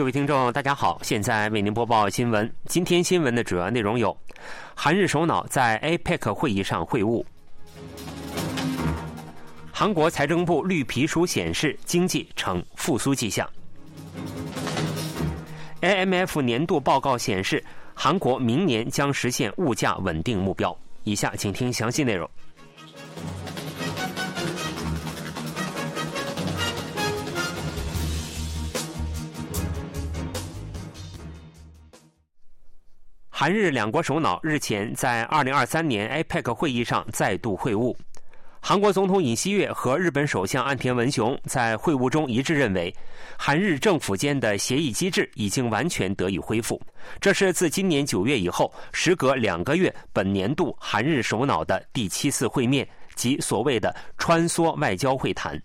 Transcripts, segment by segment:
各位听众，大家好，现在为您播报新闻。今天新闻的主要内容有：韩日首脑在 APEC 会议上会晤；韩国财政部绿皮书显示经济呈复苏迹象；IMF 年度报告显示，韩国明年将实现物价稳定目标。以下请听详细内容。韩日两国首脑日前在2023年 APEC 会议上再度会晤。韩国总统尹锡悦和日本首相岸田文雄在会晤中一致认为，韩日政府间的协议机制已经完全得以恢复。这是自今年九月以后，时隔两个月，本年度韩日首脑的第七次会面，即所谓的“穿梭外交会谈”。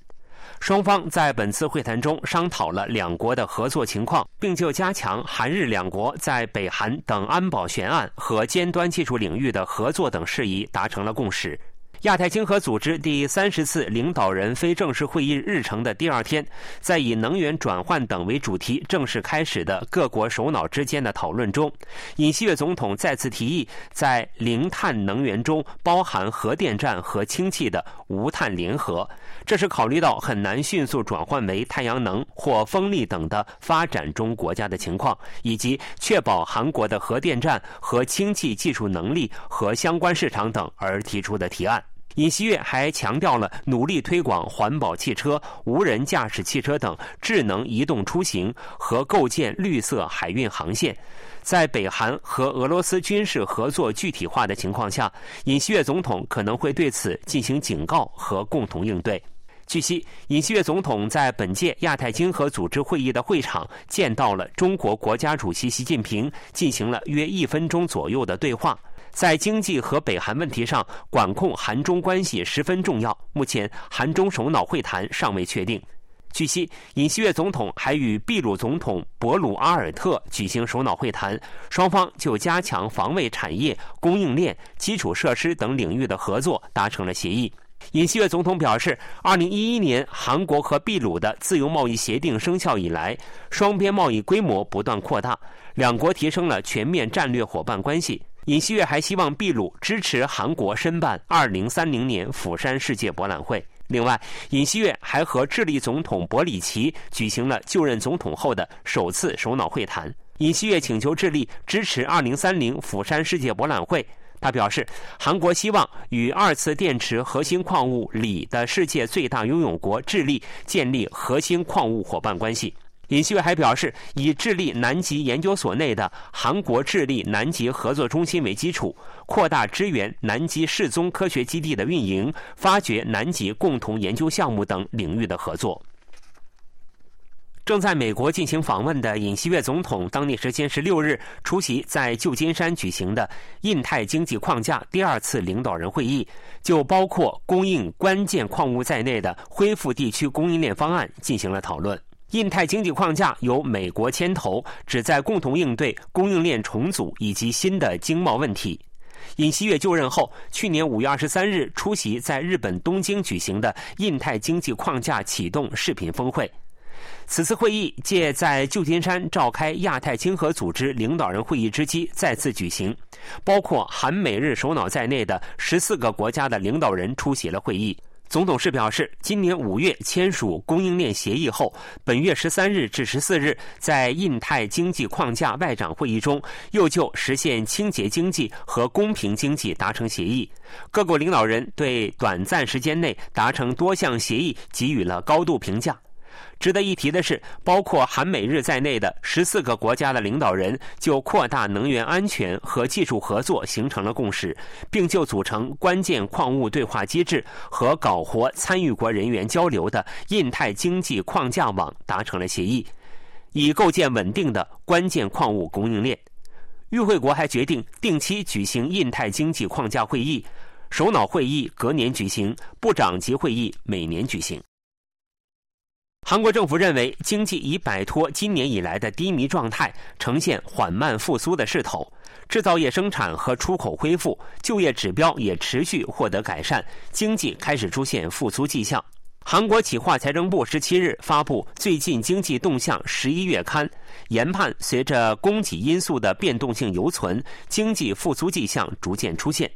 双方在本次会谈中商讨了两国的合作情况，并就加强韩日两国在北韩等安保悬案和尖端技术领域的合作等事宜达成了共识。亚太经合组织第三十次领导人非正式会议日程的第二天，在以能源转换等为主题正式开始的各国首脑之间的讨论中，尹锡悦总统再次提议在零碳能源中包含核电站和氢气的无碳联合。这是考虑到很难迅速转换为太阳能或风力等的发展中国家的情况，以及确保韩国的核电站和氢气技术能力和相关市场等而提出的提案。尹锡悦还强调了努力推广环保汽车、无人驾驶汽车等智能移动出行和构建绿色海运航线。在北韩和俄罗斯军事合作具体化的情况下，尹锡悦总统可能会对此进行警告和共同应对。据悉，尹锡悦总统在本届亚太经合组织会议的会场见到了中国国家主席习近平，进行了约一分钟左右的对话。在经济和北韩问题上，管控韩中关系十分重要。目前，韩中首脑会谈尚未确定。据悉，尹锡悦总统还与秘鲁总统博鲁阿尔特举行首脑会谈，双方就加强防卫产业、供应链、基础设施等领域的合作达成了协议。尹锡悦总统表示，2011年韩国和秘鲁的自由贸易协定生效以来，双边贸易规模不断扩大，两国提升了全面战略伙伴关系。尹锡悦还希望秘鲁支持韩国申办2030年釜山世界博览会。另外，尹锡悦还和智利总统博里奇举行了就任总统后的首次首脑会谈。尹锡悦请求智利支持2030釜山世界博览会。他表示，韩国希望与二次电池核心矿物锂的世界最大拥有国智利建立核心矿物伙伴关系。尹锡悦还表示，以智利南极研究所内的韩国智利南极合作中心为基础，扩大支援南极世宗科学基地的运营，发掘南极共同研究项目等领域的合作。正在美国进行访问的尹锡悦总统，当地时间十六日出席在旧金山举行的印太经济框架第二次领导人会议，就包括供应关键矿物在内的恢复地区供应链方案进行了讨论。印太经济框架由美国牵头，旨在共同应对供应链重组以及新的经贸问题。尹锡悦就任后，去年五月二十三日出席在日本东京举行的印太经济框架启动视频峰会。此次会议借在旧金山召开亚太经合组织领导人会议之机再次举行，包括韩美日首脑在内的十四个国家的领导人出席了会议。总董事表示，今年五月签署供应链协议后，本月十三日至十四日在印太经济框架外长会议中，又就实现清洁经济和公平经济达成协议。各国领导人对短暂时间内达成多项协议给予了高度评价。值得一提的是，包括韩美日在内的十四个国家的领导人就扩大能源安全和技术合作形成了共识，并就组成关键矿物对话机制和搞活参与国人员交流的印太经济框架网达成了协议，以构建稳定的关键矿物供应链。与会国还决定定期举行印太经济框架会议，首脑会议隔年举行，部长级会议每年举行。韩国政府认为，经济已摆脱今年以来的低迷状态，呈现缓慢复苏的势头。制造业生产和出口恢复，就业指标也持续获得改善，经济开始出现复苏迹象。韩国企划财政部十七日发布最近经济动向十一月刊，研判随着供给因素的变动性犹存，经济复苏迹象逐渐出现。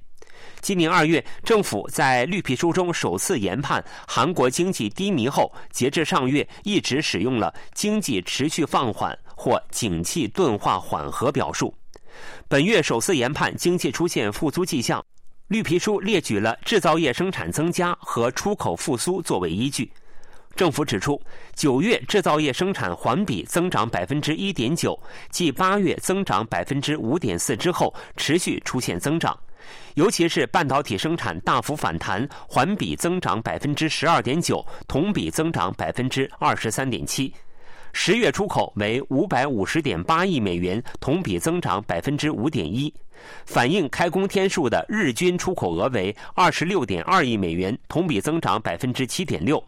今年二月，政府在绿皮书中首次研判韩国经济低迷后，截至上月一直使用了“经济持续放缓”或“景气钝化缓和”表述。本月首次研判经济出现复苏迹象。绿皮书列举了制造业生产增加和出口复苏作为依据。政府指出，九月制造业生产环比增长百分之一点九，继八月增长百分之五点四之后，持续出现增长。尤其是半导体生产大幅反弹，环比增长百分之十二点九，同比增长百分之二十三点七。十月出口为五百五十点八亿美元，同比增长百分之五点一。反映开工天数的日均出口额为二十六点二亿美元，同比增长百分之七点六。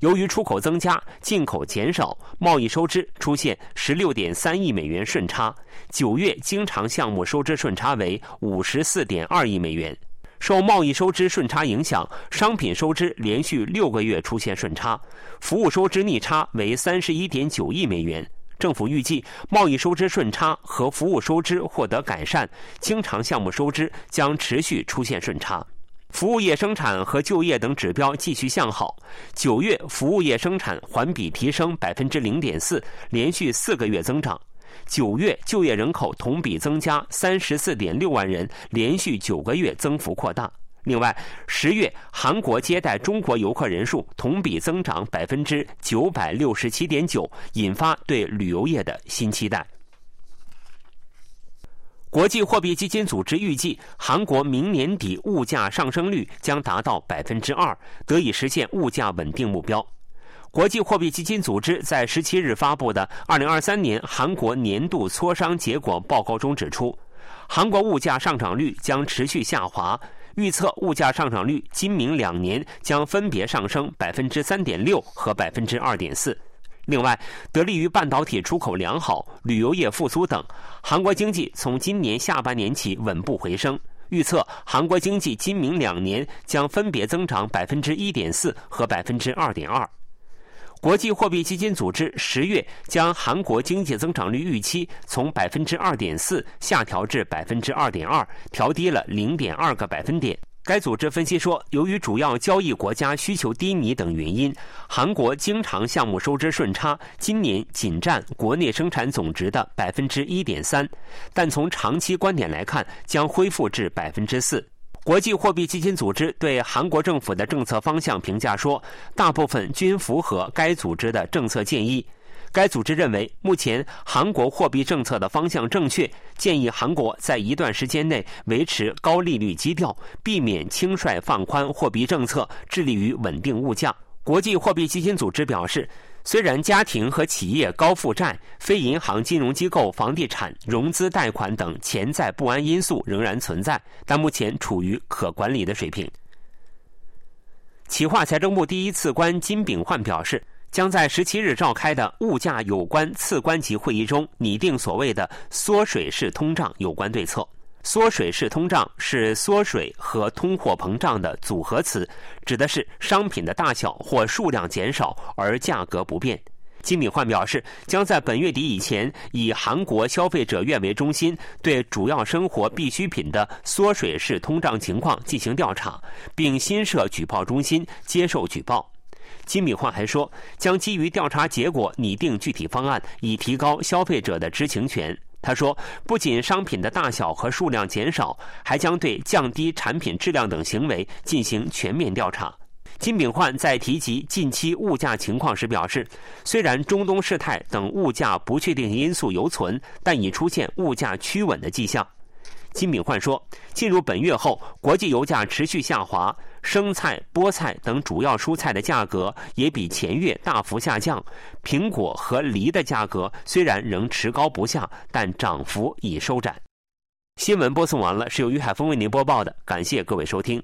由于出口增加，进口减少，贸易收支出现十六点三亿美元顺差。九月经常项目收支顺差为五十四点二亿美元。受贸易收支顺差影响，商品收支连续六个月出现顺差，服务收支逆差为三十一点九亿美元。政府预计，贸易收支顺差和服务收支获得改善，经常项目收支将持续出现顺差。服务业生产和就业等指标继续向好。九月服务业生产环比提升百分之零点四，连续四个月增长。九月就业人口同比增加三十四点六万人，连续九个月增幅扩大。另外，十月韩国接待中国游客人数同比增长百分之九百六十七点九，引发对旅游业的新期待。国际货币基金组织预计，韩国明年底物价上升率将达到百分之二，得以实现物价稳定目标。国际货币基金组织在十七日发布的二零二三年韩国年度磋商结果报告中指出，韩国物价上涨率将持续下滑。预测物价上涨率今明两年将分别上升百分之三点六和百分之二点四。另外，得力于半导体出口良好、旅游业复苏等，韩国经济从今年下半年起稳步回升。预测韩国经济今明两年将分别增长百分之一点四和百分之二点二。国际货币基金组织十月将韩国经济增长率预期从百分之二点四下调至百分之二点二，调低了零点二个百分点。该组织分析说，由于主要交易国家需求低迷等原因，韩国经常项目收支顺差今年仅占国内生产总值的百分之一点三，但从长期观点来看，将恢复至百分之四。国际货币基金组织对韩国政府的政策方向评价说，大部分均符合该组织的政策建议。该组织认为，目前韩国货币政策的方向正确，建议韩国在一段时间内维持高利率基调，避免轻率放宽货币政策，致力于稳定物价。国际货币基金组织表示。虽然家庭和企业高负债、非银行金融机构房地产融资贷款等潜在不安因素仍然存在，但目前处于可管理的水平。企划财政部第一次官金炳焕表示，将在十七日召开的物价有关次官级会议中拟定所谓的“缩水式通胀”有关对策。缩水式通胀是缩水和通货膨胀的组合词，指的是商品的大小或数量减少而价格不变。金敏焕表示，将在本月底以前，以韩国消费者院为中心，对主要生活必需品的缩水式通胀情况进行调查，并新设举报中心接受举报。金敏焕还说，将基于调查结果拟定具体方案，以提高消费者的知情权。他说，不仅商品的大小和数量减少，还将对降低产品质量等行为进行全面调查。金炳焕在提及近期物价情况时表示，虽然中东事态等物价不确定因素犹存，但已出现物价趋稳的迹象。金炳焕说，进入本月后，国际油价持续下滑，生菜、菠菜等主要蔬菜的价格也比前月大幅下降。苹果和梨的价格虽然仍持高不下，但涨幅已收窄。新闻播送完了，是由于海峰为您播报的，感谢各位收听。